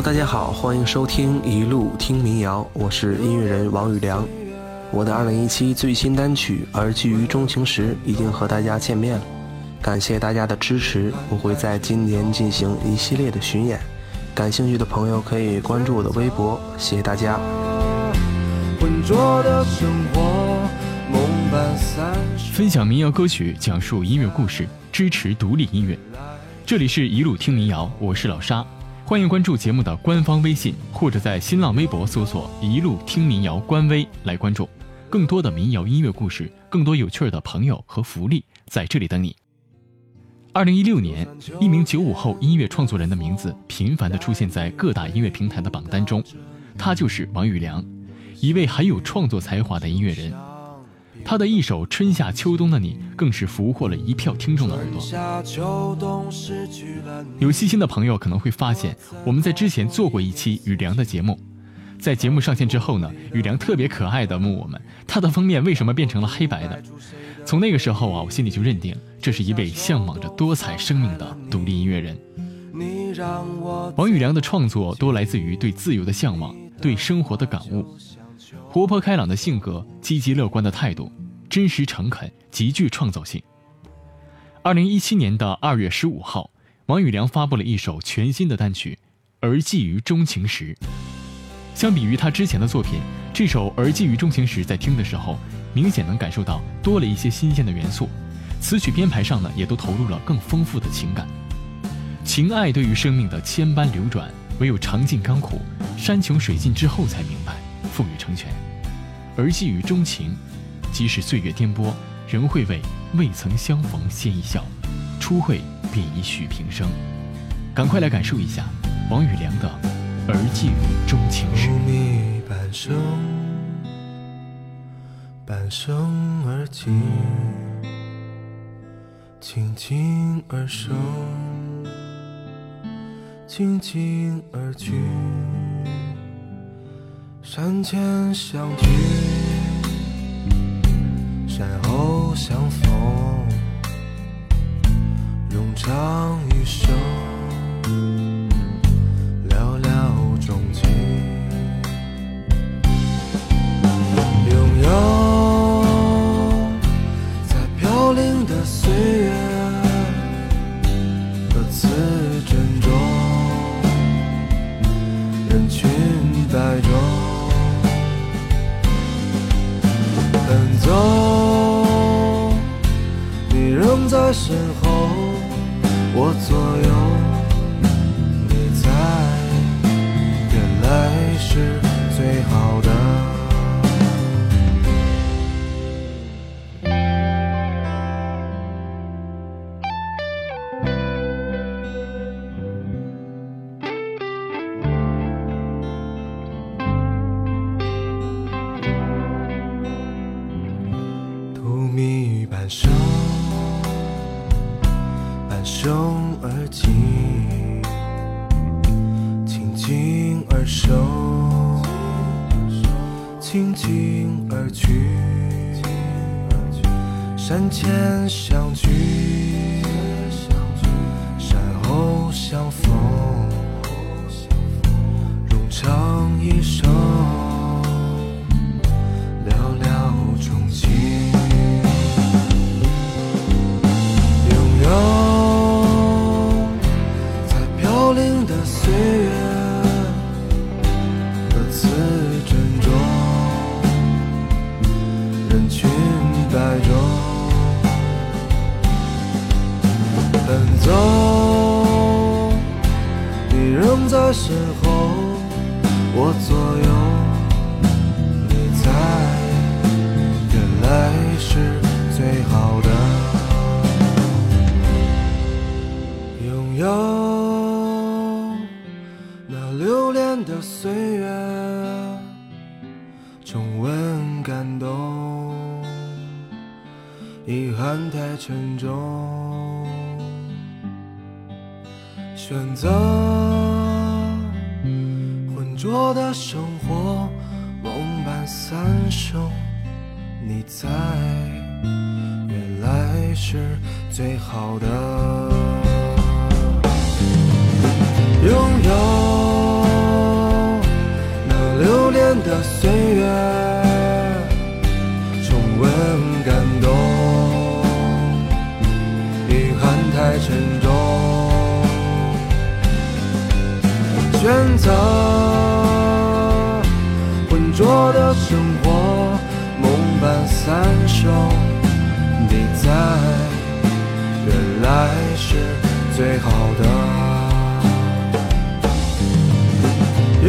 Hello，大家好，欢迎收听一路听民谣，我是音乐人王宇良。我的2017最新单曲《而寄于钟情时》已经和大家见面了，感谢大家的支持，我会在今年进行一系列的巡演。感兴趣的朋友可以关注我的微博，谢谢大家。分享民谣歌曲，讲述音乐故事，支持独立音乐。这里是一路听民谣，我是老沙，欢迎关注节目的官方微信，或者在新浪微博搜索“一路听民谣”官微来关注更多的民谣音乐故事，更多有趣的朋友和福利在这里等你。二零一六年，一名九五后音乐创作人的名字频繁地出现在各大音乐平台的榜单中，他就是王宇良，一位很有创作才华的音乐人。他的一首《春夏秋冬的你》更是俘获了一票听众的耳朵。有细心的朋友可能会发现，我们在之前做过一期雨良的节目，在节目上线之后呢，雨良特别可爱的问我们，他的封面为什么变成了黑白的？从那个时候啊，我心里就认定这是一位向往着多彩生命的独立音乐人。王宇良的创作多来自于对自由的向往，对生活的感悟，活泼开朗的性格，积极乐观的态度，真实诚恳，极具创造性。二零一七年的二月十五号，王宇良发布了一首全新的单曲《而寄于钟情时》。相比于他之前的作品，这首《而寄于钟情时》在听的时候。明显能感受到多了一些新鲜的元素，词曲编排上呢也都投入了更丰富的情感。情爱对于生命的千般流转，唯有尝尽甘苦，山穷水尽之后才明白，赋予成全。而寄予钟情，即使岁月颠簸，仍会为未曾相逢先一笑，初会便已许平生。赶快来感受一下王宇良的《而寄予钟情时》。半生而尽，静静而生，静静而去。山前相聚，山后相逢，冗长一生。走你仍在身后我左右。生而起，轻轻而生，轻轻而去，山前相聚，山后相逢。遗憾太沉重，选择浑浊的生活，梦伴三生，你在，原来是最好的。拥有那留恋的岁月，选择浑浊的生活，梦般三生，你在，原来是最好的。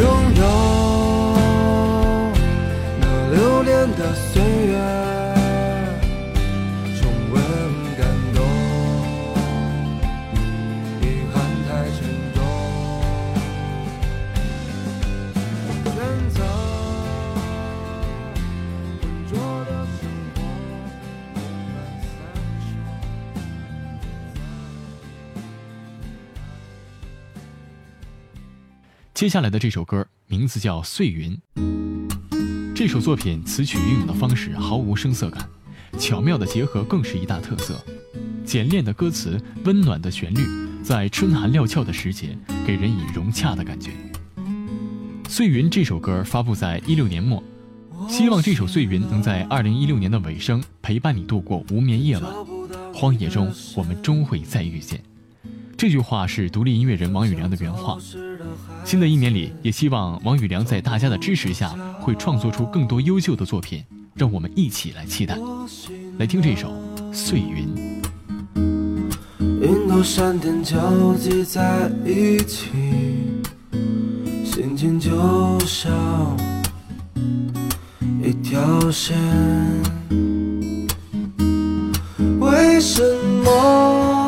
拥有那留恋的岁月，接下来的这首歌名字叫《碎云》。这首作品词曲运用的方式毫无声色感，巧妙的结合更是一大特色。简练的歌词，温暖的旋律，在春寒料峭的时节，给人以融洽的感觉。《碎云》这首歌发布在一六年末，希望这首《碎云》能在二零一六年的尾声陪伴你度过无眠夜晚。荒野中，我们终会再遇见。这句话是独立音乐人王宇良的原话。新的一年里，也希望王宇良在大家的支持下，会创作出更多优秀的作品，让我们一起来期待。来听这首《碎云》。云朵闪电交集在一起，心情就像一条线。为什么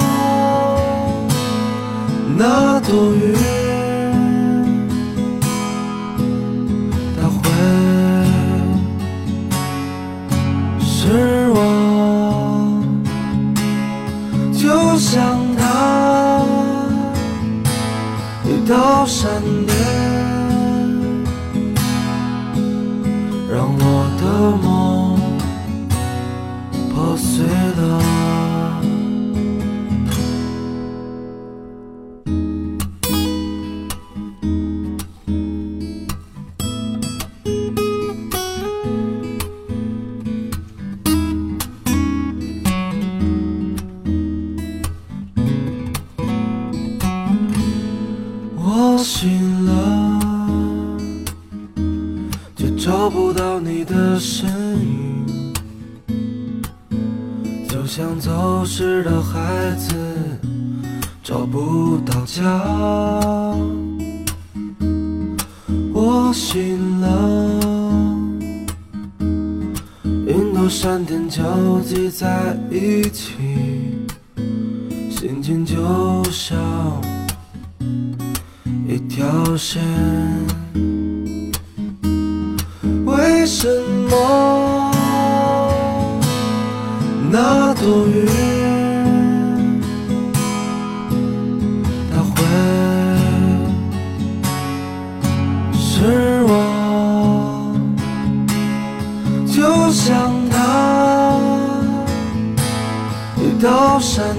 那朵云让我走失的孩子找不到家。我醒了，云朵闪电交集在一起，心情就像。一条线，为什么那朵云就像它一道闪